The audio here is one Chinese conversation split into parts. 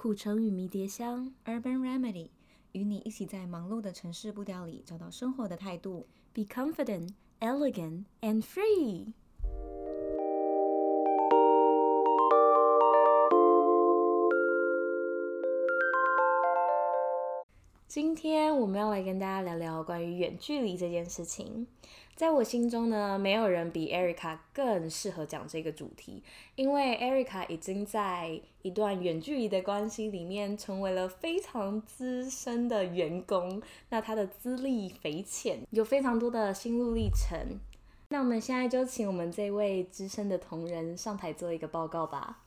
苦橙与迷迭香，Urban Remedy，与你一起在忙碌的城市步调里找到生活的态度。Be confident, elegant, and free。今天我们要来跟大家聊聊关于远距离这件事情。在我心中呢，没有人比 Erica 更适合讲这个主题，因为 Erica 已经在一段远距离的关系里面成为了非常资深的员工，那他的资历匪浅，有非常多的心路历程。那我们现在就请我们这位资深的同仁上台做一个报告吧。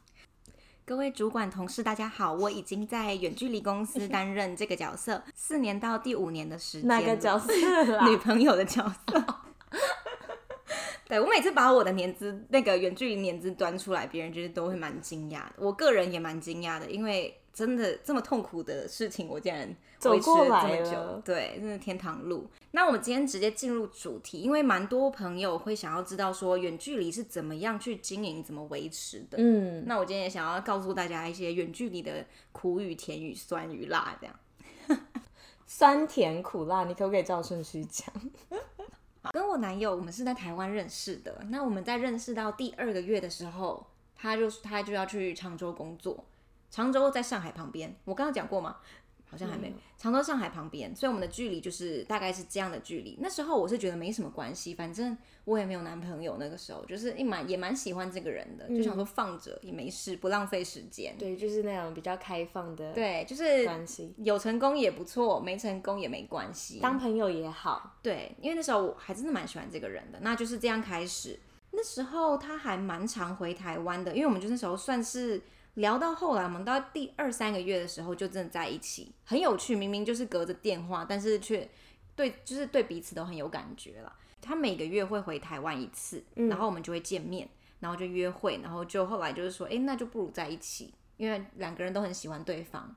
各位主管同事，大家好，我已经在远距离公司 担任这个角色四年到第五年的时间。哪个角色？女朋友的角色。对，我每次把我的年资那个远距离年资端出来，别人就是都会蛮惊讶的。我个人也蛮惊讶的，因为真的这么痛苦的事情，我竟然维持了这么久。对，真的天堂路。那我们今天直接进入主题，因为蛮多朋友会想要知道说远距离是怎么样去经营、怎么维持的。嗯，那我今天也想要告诉大家一些远距离的苦与甜与酸与辣，这样。酸甜苦辣，你可不可以照顺序讲？跟我男友，我们是在台湾认识的。那我们在认识到第二个月的时候，他就他就要去常州工作。常州在上海旁边，我刚刚讲过吗？好像还没。常州上海旁边，所以我们的距离就是大概是这样的距离。那时候我是觉得没什么关系，反正我也没有男朋友。那个时候就是也蛮也蛮喜欢这个人的，就想说放着也没事，不浪费时间。对，就是那种比较开放的，对，就是关系有成功也不错，没成功也没关系，当朋友也好。对，因为那时候我还真的蛮喜欢这个人的，那就是这样开始。那时候他还蛮常回台湾的，因为我们就那时候算是。聊到后来，我们到第二三个月的时候就真的在一起，很有趣。明明就是隔着电话，但是却对，就是对彼此都很有感觉了。他每个月会回台湾一次，然后我们就会见面，然后就约会，然后就后来就是说，哎，那就不如在一起，因为两个人都很喜欢对方。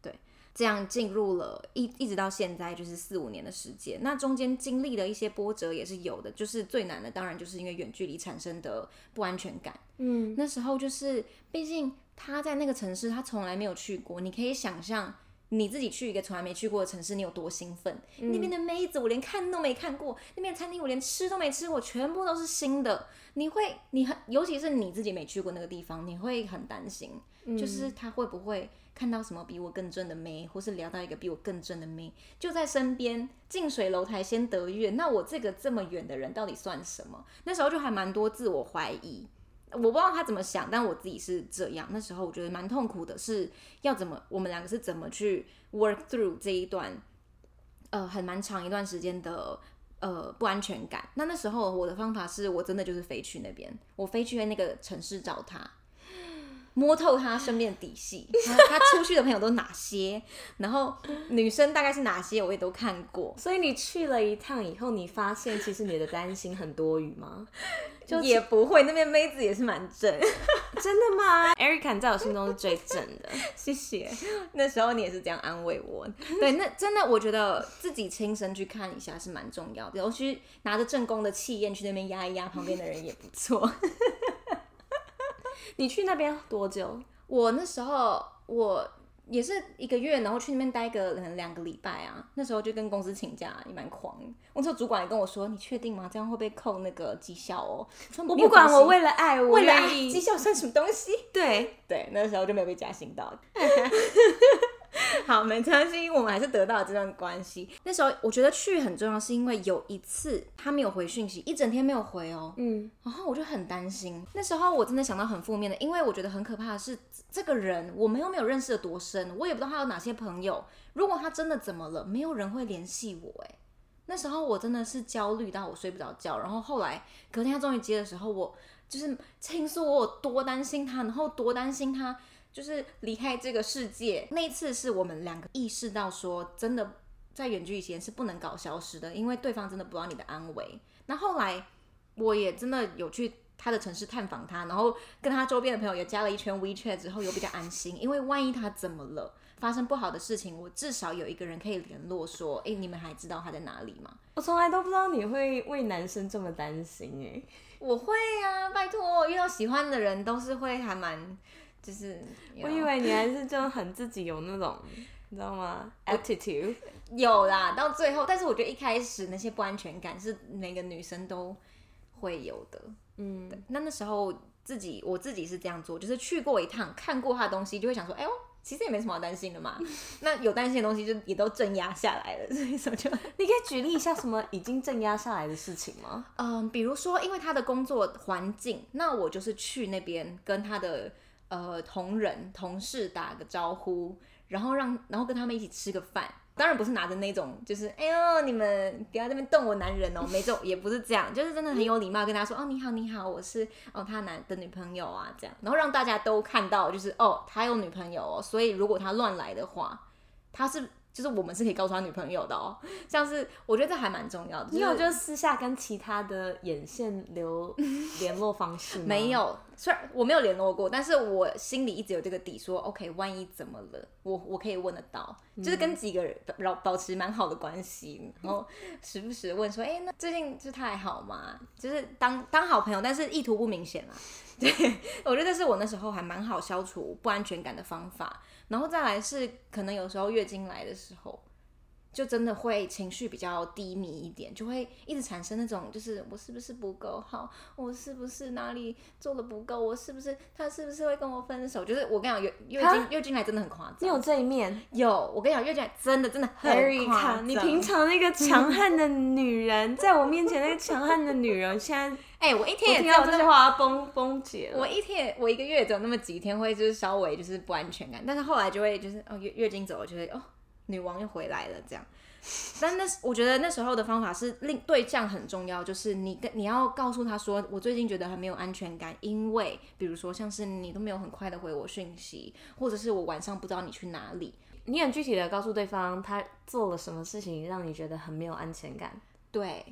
对，这样进入了一一直到现在就是四五年的时间。那中间经历的一些波折也是有的，就是最难的当然就是因为远距离产生的不安全感。嗯，那时候就是毕竟。他在那个城市，他从来没有去过。你可以想象你自己去一个从来没去过的城市，你有多兴奋？嗯、那边的妹子我连看都没看过，那边的餐厅我连吃都没吃过，全部都是新的。你会，你很，尤其是你自己没去过那个地方，你会很担心，嗯、就是他会不会看到什么比我更正的妹，或是聊到一个比我更正的妹，就在身边，近水楼台先得月。那我这个这么远的人到底算什么？那时候就还蛮多自我怀疑。我不知道他怎么想，但我自己是这样。那时候我觉得蛮痛苦的，是要怎么，我们两个是怎么去 work through 这一段，呃，很蛮长一段时间的呃不安全感。那那时候我的方法是我真的就是飞去那边，我飞去那个城市找他。摸透他身边的底细，他出去的朋友都哪些，然后女生大概是哪些，我也都看过。所以你去了一趟以后，你发现其实你的担心很多余吗？就也不会，那边妹子也是蛮正。真的吗？Erica 在我心中是最正的，谢谢。那时候你也是这样安慰我。对，那真的我觉得自己亲身去看一下是蛮重要的，尤其拿着正宫的气焰去那边压一压旁边的人也不错。你去那边多久？我那时候我也是一个月，然后去那边待个两个礼拜啊。那时候就跟公司请假，也蛮狂。我说主管也跟我说：“你确定吗？这样会被扣那个绩效哦。”我不管，我为了爱，我为了爱，绩效算什么东西？对对，那时候就没有被加薪到。好，没关系，我们还是得到了这段关系。那时候我觉得去很重要，是因为有一次他没有回讯息，一整天没有回哦。嗯，然后我就很担心。那时候我真的想到很负面的，因为我觉得很可怕的是，这个人我们又没有认识的多深，我也不知道他有哪些朋友。如果他真的怎么了，没有人会联系我。哎，那时候我真的是焦虑到我睡不着觉。然后后来隔天他终于接的时候，我就是倾诉我有多担心他，然后多担心他。就是离开这个世界那一次，是我们两个意识到说，真的在远距离前是不能搞消失的，因为对方真的不知道你的安危。那后来我也真的有去他的城市探访他，然后跟他周边的朋友也加了一圈 WeChat 之后，有比较安心，因为万一他怎么了，发生不好的事情，我至少有一个人可以联络，说，哎，你们还知道他在哪里吗？我从来都不知道你会为男生这么担心，哎，我会啊，拜托，遇到喜欢的人都是会还蛮。就是我以为你还是就很自己有那种，你知道吗？attitude 有啦，到最后，但是我觉得一开始那些不安全感是每个女生都会有的。嗯，那那时候自己我自己是这样做，就是去过一趟，看过他的东西，就会想说，哎呦。其实也没什么好担心的嘛，那有担心的东西就也都镇压下来了，所以说就 你可以举例一下什么已经镇压下来的事情吗？嗯，比如说因为他的工作环境，那我就是去那边跟他的呃同仁同事打个招呼，然后让然后跟他们一起吃个饭。当然不是拿着那种，就是哎呦，你们不要在那边动我男人哦，没这种，也不是这样，就是真的很有礼貌，跟他说哦，你好，你好，我是哦他男的女朋友啊，这样，然后让大家都看到，就是哦他有女朋友哦，所以如果他乱来的话，他是。就是我们是可以告诉他女朋友的哦，像是我觉得这还蛮重要的。你有就私下跟其他的眼线留联络方式吗？没有，虽然我没有联络过，但是我心里一直有这个底说，说 OK，万一怎么了，我我可以问得到，就是跟几个人保保持蛮好的关系，然后时不时问说，哎、欸，那最近是他还好吗？就是当当好朋友，但是意图不明显啊。对，我觉得这是我那时候还蛮好消除不安全感的方法。然后再来是，可能有时候月经来的时候，就真的会情绪比较低迷一点，就会一直产生那种，就是我是不是不够好，我是不是哪里做的不够，我是不是他是不是会跟我分手？就是我跟你讲，月月经月经来真的很夸张。你有这一面？有，我跟你讲，月经来真的真的很夸张。你平常那个强悍的女人，在我面前那个强悍的女人，现在。哎、欸，我一天也只有这句话崩崩解了。我一天，我一个月只有那么几天会就是稍微就是不安全感，但是后来就会就是哦月月经走了，就会哦女王又回来了这样。但那我觉得那时候的方法是令对象很重要，就是你跟你要告诉他说，我最近觉得很没有安全感，因为比如说像是你都没有很快的回我讯息，或者是我晚上不知道你去哪里，你很具体的告诉对方他做了什么事情让你觉得很没有安全感。对。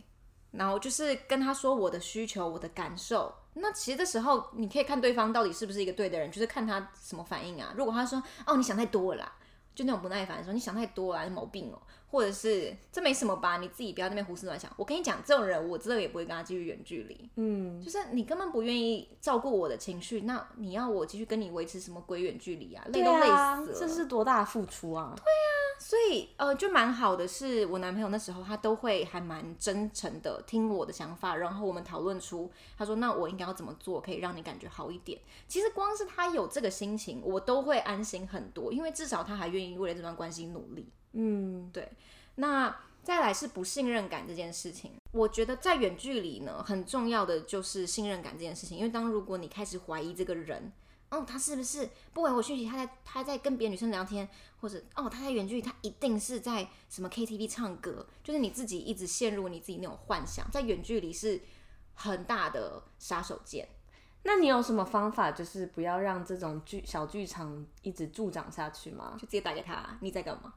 然后就是跟他说我的需求，我的感受。那其实这时候你可以看对方到底是不是一个对的人，就是看他什么反应啊。如果他说哦，你想太多了啦，就那种不耐烦说，你想太多了，你毛病哦。或者是这没什么吧，你自己不要在那边胡思乱想。我跟你讲，这种人我之后也不会跟他继续远距离。嗯，就是你根本不愿意照顾我的情绪，那你要我继续跟你维持什么鬼远距离啊？累都累死了，啊，这是多大的付出啊！对啊。所以，呃，就蛮好的，是我男朋友那时候他都会还蛮真诚的听我的想法，然后我们讨论出，他说那我应该要怎么做可以让你感觉好一点。其实光是他有这个心情，我都会安心很多，因为至少他还愿意为了这段关系努力。嗯，对。那再来是不信任感这件事情，我觉得在远距离呢，很重要的就是信任感这件事情，因为当如果你开始怀疑这个人。哦，他是不是不回我讯息？他在他在跟别的女生聊天，或者哦，他在远距离，他一定是在什么 KTV 唱歌，就是你自己一直陷入你自己那种幻想，在远距离是很大的杀手锏。那你有什么方法，就是不要让这种剧小剧场一直助长下去吗？就直接打给他，你在干嘛？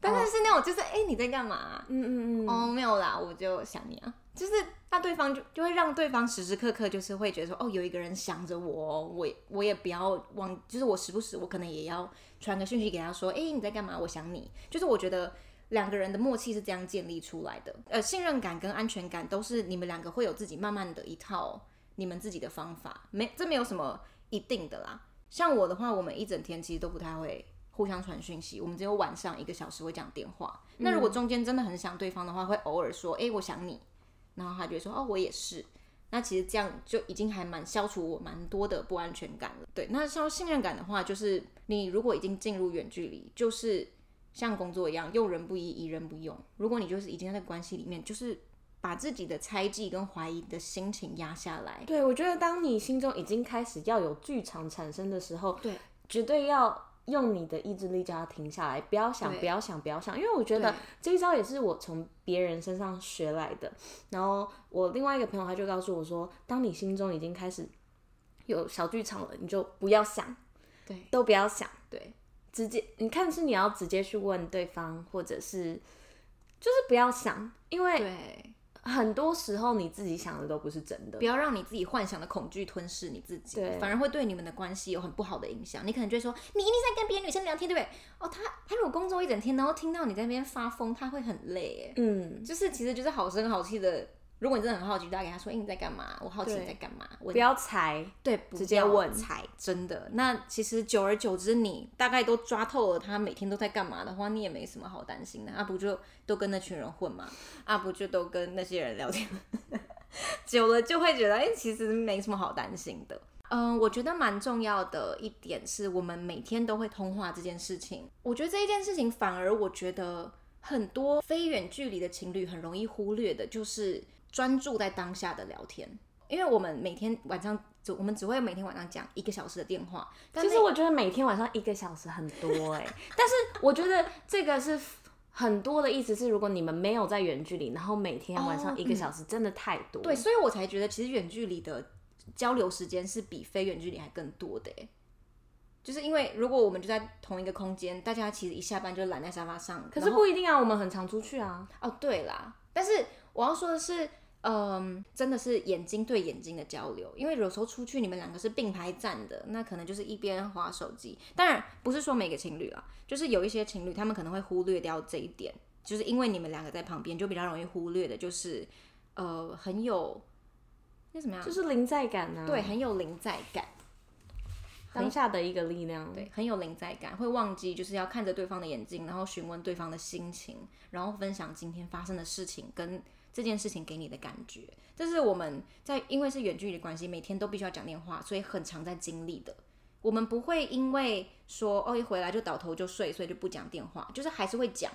当然是那种，就是哎、欸，你在干嘛？嗯嗯嗯。哦，没有啦，我就想你啊。就是那对方就就会让对方时时刻刻就是会觉得说，哦，有一个人想着我，我我也不要忘，就是我时不时我可能也要传个讯息给他说，哎，你在干嘛？我想你。就是我觉得两个人的默契是这样建立出来的，呃，信任感跟安全感都是你们两个会有自己慢慢的一套你们自己的方法，没这没有什么一定的啦。像我的话，我们一整天其实都不太会。互相传讯息，我们只有晚上一个小时会讲电话。嗯、那如果中间真的很想对方的话，会偶尔说：“哎、欸，我想你。”然后他就会说：“哦，我也是。”那其实这样就已经还蛮消除我蛮多的不安全感了。对，那像信任感的话，就是你如果已经进入远距离，就是像工作一样，用人不疑，疑人不用。如果你就是已经在关系里面，就是把自己的猜忌跟怀疑的心情压下来。对，我觉得当你心中已经开始要有剧场产生的时候，对，绝对要。用你的意志力叫他停下来，不要想，不要想，不要想，因为我觉得这一招也是我从别人身上学来的。然后我另外一个朋友他就告诉我说，当你心中已经开始有小剧场了，你就不要想，对，都不要想，对，直接你看是你要直接去问对方，或者是就是不要想，因为对。很多时候你自己想的都不是真的，不要让你自己幻想的恐惧吞噬你自己，对，反而会对你们的关系有很不好的影响。你可能就会说，你一定在跟别的女生聊天，对不对？哦，他他如果工作一整天，然后听到你在那边发疯，他会很累，嗯，就是其实就是好声好气的如果你真的很好奇，就要给他说：“哎、欸，你在干嘛？我好奇你在干嘛。”不要猜，对，直接问猜，真的。那其实久而久之，你大概都抓透了他每天都在干嘛的话，你也没什么好担心的。啊，不就都跟那群人混嘛？啊，不就都跟那些人聊天？久了就会觉得，哎、欸，其实没什么好担心的。嗯，我觉得蛮重要的一点是我们每天都会通话这件事情。我觉得这一件事情，反而我觉得很多非远距离的情侣很容易忽略的，就是。专注在当下的聊天，因为我们每天晚上只我们只会每天晚上讲一个小时的电话。其实我觉得每天晚上一个小时很多哎、欸，但是我觉得这个是很多的意思是，如果你们没有在远距离，然后每天晚上一个小时真的太多。哦嗯、对，所以我才觉得其实远距离的交流时间是比非远距离还更多的、欸、就是因为如果我们就在同一个空间，大家其实一下班就懒在沙发上。可是不一定啊，我们很常出去啊。哦，对啦，但是我要说的是。嗯，真的是眼睛对眼睛的交流，因为有时候出去你们两个是并排站的，那可能就是一边滑手机。当然不是说每个情侣啊，就是有一些情侣他们可能会忽略掉这一点，就是因为你们两个在旁边，就比较容易忽略的，就是呃很有那什么样，就是临在感呢、啊？对，很有临在感，当下的一个力量，对，很有临在感，会忘记就是要看着对方的眼睛，然后询问对方的心情，然后分享今天发生的事情跟。这件事情给你的感觉，这是我们在因为是远距离关系，每天都必须要讲电话，所以很常在经历的。我们不会因为说哦一回来就倒头就睡，所以就不讲电话，就是还是会讲。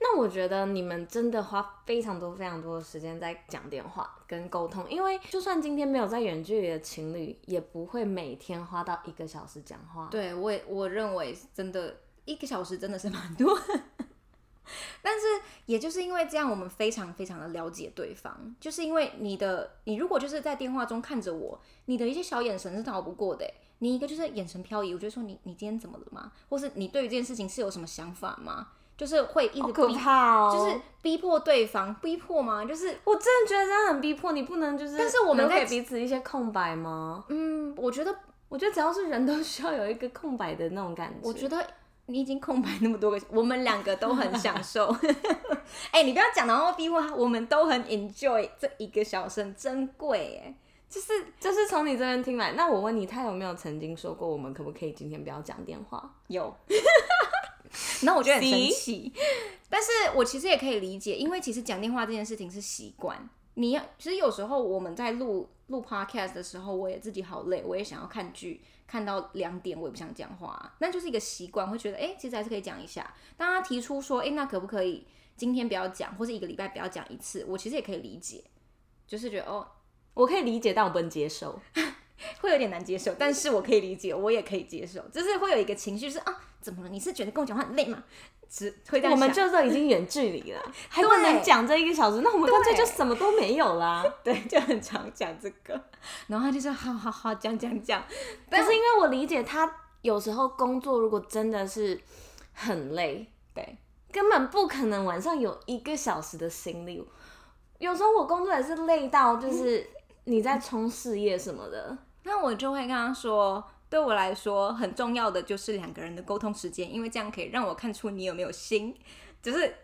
那我觉得你们真的花非常多非常多的时间在讲电话跟沟通，因为就算今天没有在远距离的情侣，也不会每天花到一个小时讲话。对，我也我认为真的一个小时真的是蛮多。但是，也就是因为这样，我们非常非常的了解对方。就是因为你的，你如果就是在电话中看着我，你的一些小眼神是逃不过的。你一个就是眼神飘移，我就说你，你今天怎么了吗？或是你对于这件事情是有什么想法吗？就是会一直逼，哦，就是逼迫对方，逼迫吗？就是我真的觉得这样很逼迫，你不能就是，但是我们给彼此一些空白吗？嗯，我觉得，我觉得只要是人都需要有一个空白的那种感觉。我觉得。你已经空白那么多个，我们两个都很享受。哎、欸，你不要讲然后逼我，我们都很 enjoy 这一个小时，珍贵哎。就是就是从你这边听来，那我问你，他有没有曾经说过，我们可不可以今天不要讲电话？有。那我觉得很生气，但是我其实也可以理解，因为其实讲电话这件事情是习惯。你要其实有时候我们在录录 podcast 的时候，我也自己好累，我也想要看剧。看到两点，我也不想讲话，那就是一个习惯，会觉得哎、其实还是可以讲一下。当他提出说，哎、那可不可以今天不要讲，或是一个礼拜不要讲一次，我其实也可以理解，就是觉得哦，我可以理解，但我不能接受，会有点难接受，但是我可以理解，我也可以接受，就是会有一个情绪，就是啊，怎么了？你是觉得跟我讲话很累吗？只会这样，我们就都已经远距离了，还不能讲这一个小时，那我们干脆就什么都没有啦。对，就很常讲这个，然后他就说好好好讲讲讲。但是因为我理解他有时候工作如果真的是很累，对，根本不可能晚上有一个小时的心力。有时候我工作也是累到，就是你在冲事业什么的，那我就会跟他说。对我来说，很重要的就是两个人的沟通时间，因为这样可以让我看出你有没有心。只是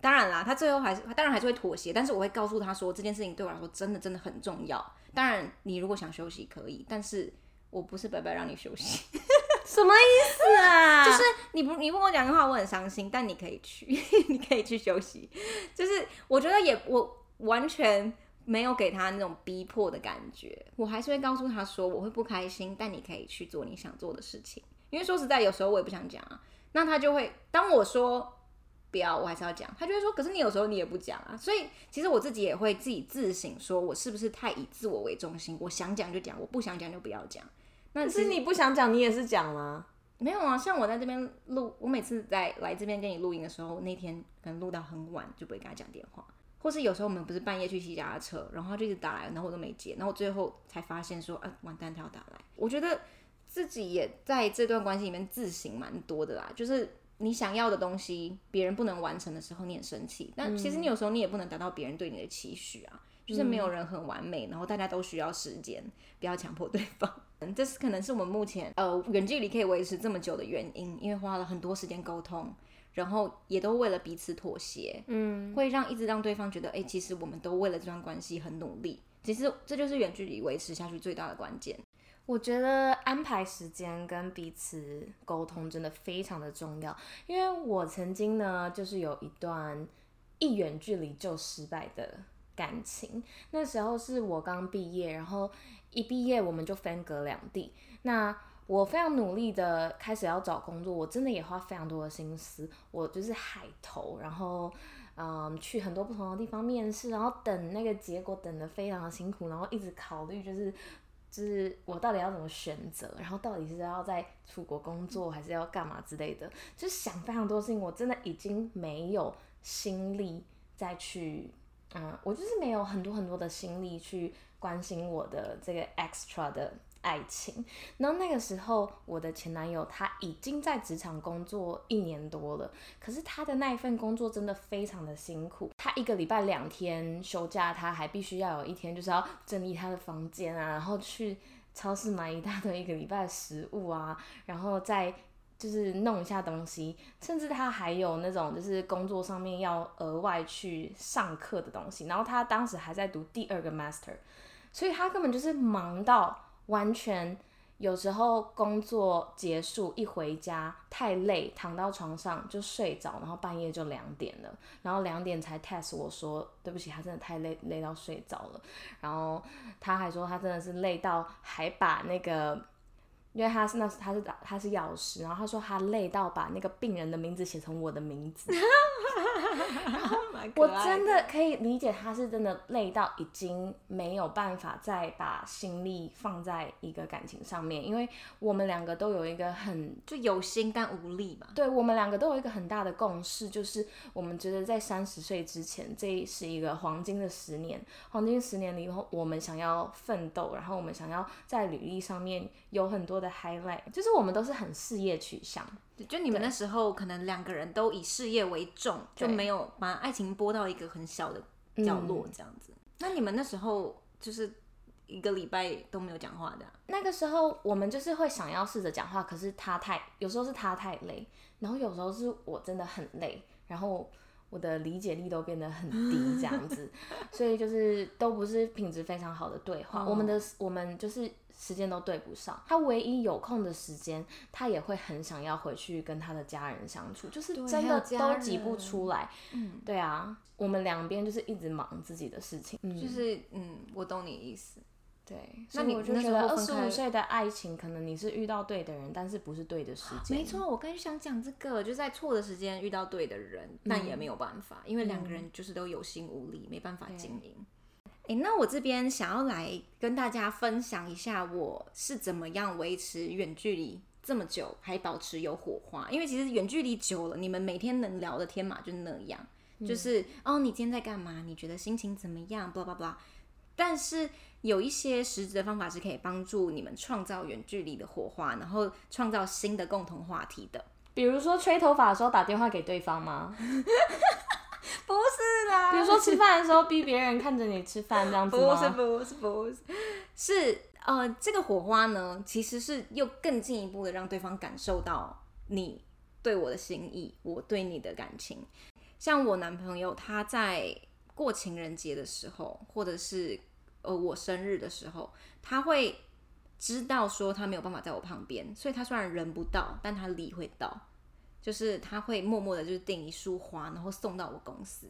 当然啦，他最后还是当然还是会妥协，但是我会告诉他说，这件事情对我来说真的真的很重要。当然，你如果想休息可以，但是我不是白白让你休息。什么意思啊？就是你不你不跟我讲的话，我很伤心，但你可以去，你可以去休息。就是我觉得也我完全。没有给他那种逼迫的感觉，我还是会告诉他说，我会不开心，但你可以去做你想做的事情。因为说实在，有时候我也不想讲啊，那他就会当我说不要，我还是要讲，他就会说，可是你有时候你也不讲啊。所以其实我自己也会自己自省，说我是不是太以自我为中心？我想讲就讲，我不想讲就不要讲。那是你不想讲，你也是讲吗？没有啊，像我在这边录，我每次在来这边跟你录音的时候，那天可能录到很晚，就不会跟他讲电话。或是有时候我们不是半夜去骑脚踏车，然后他就一直打来，然后我都没接，然后最后才发现说，啊，完蛋，他要打来。我觉得自己也在这段关系里面自省蛮多的啦，就是你想要的东西，别人不能完成的时候，你很生气。但其实你有时候你也不能达到别人对你的期许啊，就是没有人很完美，然后大家都需要时间，不要强迫对方。这是可能是我们目前呃远距离可以维持这么久的原因，因为花了很多时间沟通，然后也都为了彼此妥协，嗯，会让一直让对方觉得，哎，其实我们都为了这段关系很努力。其实这就是远距离维持下去最大的关键。我觉得安排时间跟彼此沟通真的非常的重要，因为我曾经呢，就是有一段一远距离就失败的感情。那时候是我刚毕业，然后一毕业我们就分隔两地。那我非常努力的开始要找工作，我真的也花非常多的心思，我就是海投，然后嗯去很多不同的地方面试，然后等那个结果等的非常的辛苦，然后一直考虑就是。就是我到底要怎么选择，然后到底是要在出国工作，还是要干嘛之类的，就是想非常多事情，我真的已经没有心力再去，嗯，我就是没有很多很多的心力去关心我的这个 extra 的。爱情，然后那个时候，我的前男友他已经在职场工作一年多了，可是他的那一份工作真的非常的辛苦。他一个礼拜两天休假，他还必须要有一天就是要整理他的房间啊，然后去超市买一大堆一个礼拜的食物啊，然后再就是弄一下东西，甚至他还有那种就是工作上面要额外去上课的东西。然后他当时还在读第二个 master，所以他根本就是忙到。完全有时候工作结束一回家太累，躺到床上就睡着，然后半夜就两点了，然后两点才 test 我说对不起，他真的太累，累到睡着了。然后他还说他真的是累到还把那个，因为他是那他是他是药师，然后他说他累到把那个病人的名字写成我的名字。我真的可以理解，他是真的累到已经没有办法再把心力放在一个感情上面，因为我们两个都有一个很就有心但无力嘛。对，我们两个都有一个很大的共识，就是我们觉得在三十岁之前，这是一个黄金的十年，黄金十年里以后，我们想要奋斗，然后我们想要在履历上面有很多的 highlight，就是我们都是很事业取向。就你们那时候可能两个人都以事业为重，就没有把爱情拨到一个很小的角落这样子。嗯、那你们那时候就是一个礼拜都没有讲话的、啊？那个时候我们就是会想要试着讲话，可是他太有时候是他太累，然后有时候是我真的很累，然后我的理解力都变得很低这样子，所以就是都不是品质非常好的对话。哦、我们的我们就是。时间都对不上，他唯一有空的时间，他也会很想要回去跟他的家人相处，就是真的都挤不出来。嗯，对啊，我们两边就是一直忙自己的事情，嗯、就是嗯，我懂你意思。对，那你就觉得二十五岁的爱情，可能你是遇到对的人，但是不是对的时间。没错，我刚想讲这个，就在错的时间遇到对的人，那、嗯、也没有办法，因为两个人就是都有心无力，嗯、没办法经营。诶，那我这边想要来跟大家分享一下，我是怎么样维持远距离这么久还保持有火花。因为其实远距离久了，你们每天能聊的天嘛就那样，嗯、就是哦，你今天在干嘛？你觉得心情怎么样？blah blah blah。但是有一些实质的方法是可以帮助你们创造远距离的火花，然后创造新的共同话题的。比如说吹头发的时候打电话给对方吗？不是啦，比如说吃饭的时候逼别人看着你吃饭这样子吗？不是不是不是，是呃，这个火花呢，其实是又更进一步的让对方感受到你对我的心意，我对你的感情。像我男朋友，他在过情人节的时候，或者是呃我生日的时候，他会知道说他没有办法在我旁边，所以他虽然人不到，但他礼会到。就是他会默默的，就是订一束花，然后送到我公司。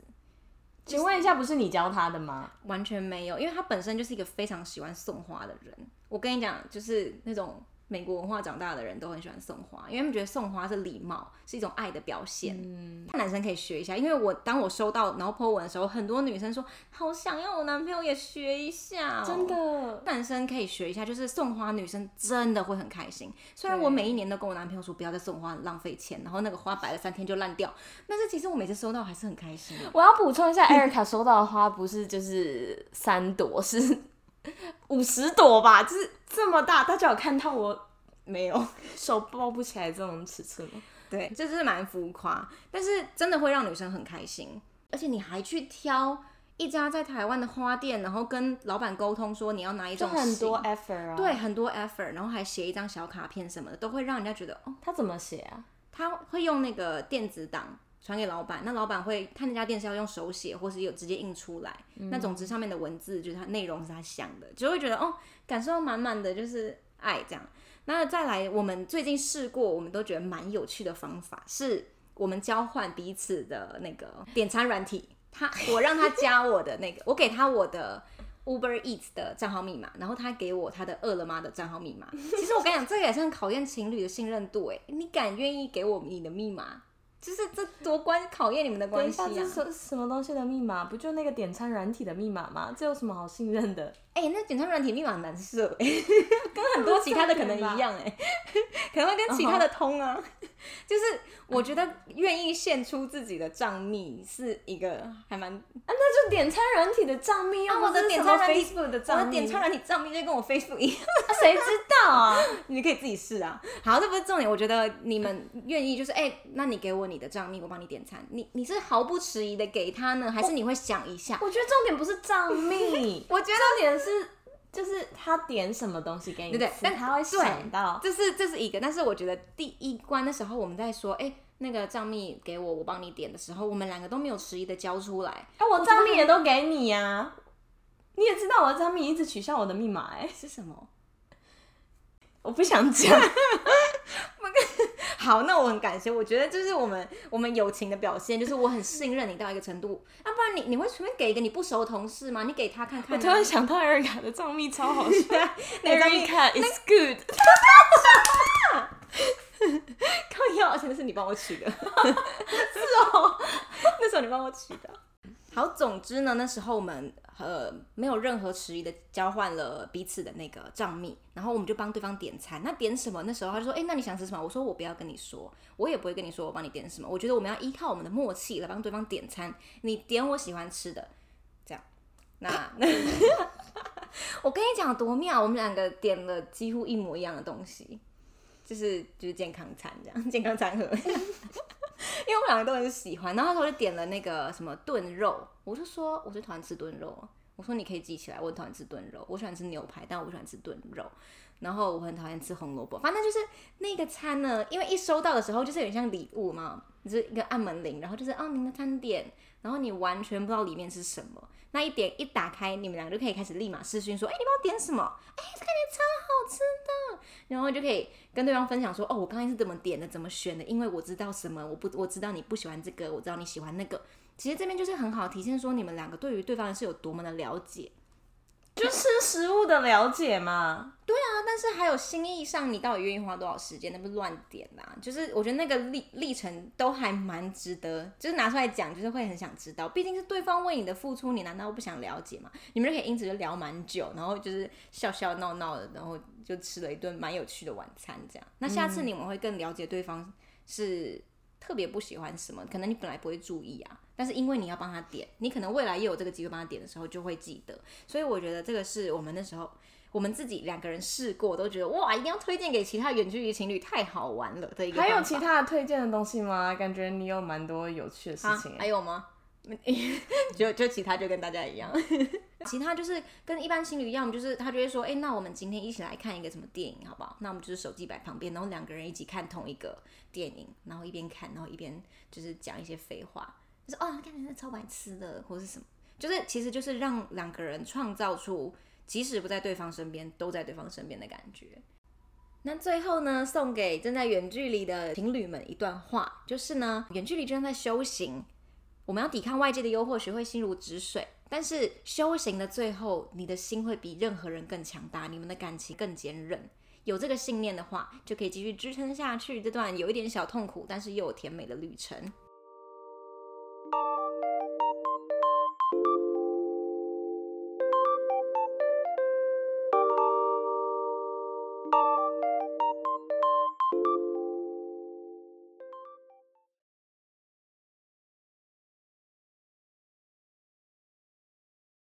请问一下，不是你教他的吗？完全没有，因为他本身就是一个非常喜欢送花的人。我跟你讲，就是那种。美国文化长大的人都很喜欢送花，因为他们觉得送花是礼貌，是一种爱的表现。嗯，男生可以学一下，因为我当我收到然后 po 文的时候，很多女生说好想要我男朋友也学一下喔。真的，男生可以学一下，就是送花，女生真的会很开心。虽然我每一年都跟我男朋友说不要再送花，很浪费钱，然后那个花摆了三天就烂掉，但是其实我每次收到还是很开心。我要补充一下，Erica 收到的花不是就是三朵，是 五十朵吧？就是。这么大，大家有看到我没有 手抱不起来这种尺寸吗？对，这就是蛮浮夸，但是真的会让女生很开心，而且你还去挑一家在台湾的花店，然后跟老板沟通说你要哪一种，很多 effort 啊，对，很多 effort，然后还写一张小卡片什么的，都会让人家觉得哦，他怎么写啊？他会用那个电子档传给老板，那老板会看那家店是要用手写，或是有直接印出来，嗯、那总之上面的文字就是它内容是他想的，就会觉得哦，感受到满满的就是爱这样。那再来，我们最近试过，我们都觉得蛮有趣的方法，是我们交换彼此的那个点餐软体。他我让他加我的那个，我给他我的 Uber Eats 的账号密码，然后他给我他的饿了么的账号密码。其实我跟你讲，这个也是很考验情侣的信任度诶，你敢愿意给我你的密码？就是这多关考验你们的关系啊！这是什么东西的密码？不就那个点餐软体的密码吗？这有什么好信任的？哎、欸，那点餐软体密码很难设哎，跟很多其他的可能一样哎，可能会跟其他的通啊。Uh huh. 就是我觉得愿意献出自己的账密是一个还蛮啊，那就点餐软体的账密啊，我的点餐软体的账，我的点餐软体账密就跟我 Facebook 一样，谁知道啊？你可以自己试啊。好，这不是重点，我觉得你们愿意就是哎、欸，那你给我你的账密，我帮你点餐。你你是毫不迟疑的给他呢，还是你会想一下？我，我觉得重点不是账密，我觉得重点是。就是他点什么东西给你，吃对，但他会想到，这是这是一个。但是我觉得第一关的时候，我们在说，哎、欸，那个账密给我，我帮你点的时候，我们两个都没有迟疑的交出来。哎、啊，我账密也都给你呀、啊，你也知道我的账密一直取消我的密码，哎，是什么？我不想讲。好，那我很感谢。我觉得这是我们我们友情的表现，就是我很信任你到一个程度。啊，不然你你会随便给一个你不熟的同事吗？你给他看看。我突然想到 Erica 的账密超好笑。Erica is good。靠腰，而且那是你帮我取的。是哦，那时候你帮我取的。好，总之呢，那时候我们呃没有任何迟疑的交换了彼此的那个账密，然后我们就帮对方点餐。那点什么？那时候他就说：“哎、那你想吃什么？”我说：“我不要跟你说，我也不会跟你说我帮你点什么。我觉得我们要依靠我们的默契来帮对方点餐。你点我喜欢吃的，这样。那 我跟你讲多妙，我们两个点了几乎一模一样的东西，就是就是健康餐这样，健康餐盒。” 因为我们两个都很喜欢，然后他就点了那个什么炖肉，我就说我最讨厌吃炖肉，我说你可以记起来，我很讨厌吃炖肉，我喜欢吃牛排，但我不喜欢吃炖肉，然后我很讨厌吃红萝卜，反正就是那个餐呢，因为一收到的时候就是有点像礼物嘛，就是一个按门铃，然后就是哦您的餐点，然后你完全不知道里面是什么，那一点一打开，你们两个就可以开始立马试讯说，哎，你帮我点什么？哎，这个也超好吃的，然后就可以。跟对方分享说，哦，我刚才是怎么点的，怎么选的，因为我知道什么，我不，我知道你不喜欢这个，我知道你喜欢那个。其实这边就是很好体现说，你们两个对于对方是有多么的了解。就吃食物的了解嘛，对啊，但是还有心意上，你到底愿意花多少时间？那不是乱点啦，就是我觉得那个历历程都还蛮值得，就是拿出来讲，就是会很想知道。毕竟是对方为你的付出，你难道不想了解吗？你们就可以因此就聊蛮久，然后就是笑笑闹闹的，然后就吃了一顿蛮有趣的晚餐，这样。那下次你们会更了解对方是特别不喜欢什么，可能你本来不会注意啊。但是因为你要帮他点，你可能未来也有这个机会帮他点的时候就会记得，所以我觉得这个是我们那时候我们自己两个人试过都觉得哇，一定要推荐给其他远距离情侣，太好玩了的一个。还有其他的推荐的东西吗？感觉你有蛮多有趣的事情。还有吗？就就其他就跟大家一样，其他就是跟一般情侣一样，就是他就会说，哎、那我们今天一起来看一个什么电影，好不好？那我们就是手机摆旁边，然后两个人一起看同一个电影，然后一边看，然后一边就是讲一些废话。就是哦，看起来超白痴的，或是什么，就是其实就是让两个人创造出即使不在对方身边，都在对方身边的感觉。那最后呢，送给正在远距离的情侣们一段话，就是呢，远距离就像在修行，我们要抵抗外界的诱惑，学会心如止水。但是修行的最后，你的心会比任何人更强大，你们的感情更坚韧。有这个信念的话，就可以继续支撑下去这段有一点小痛苦，但是又有甜美的旅程。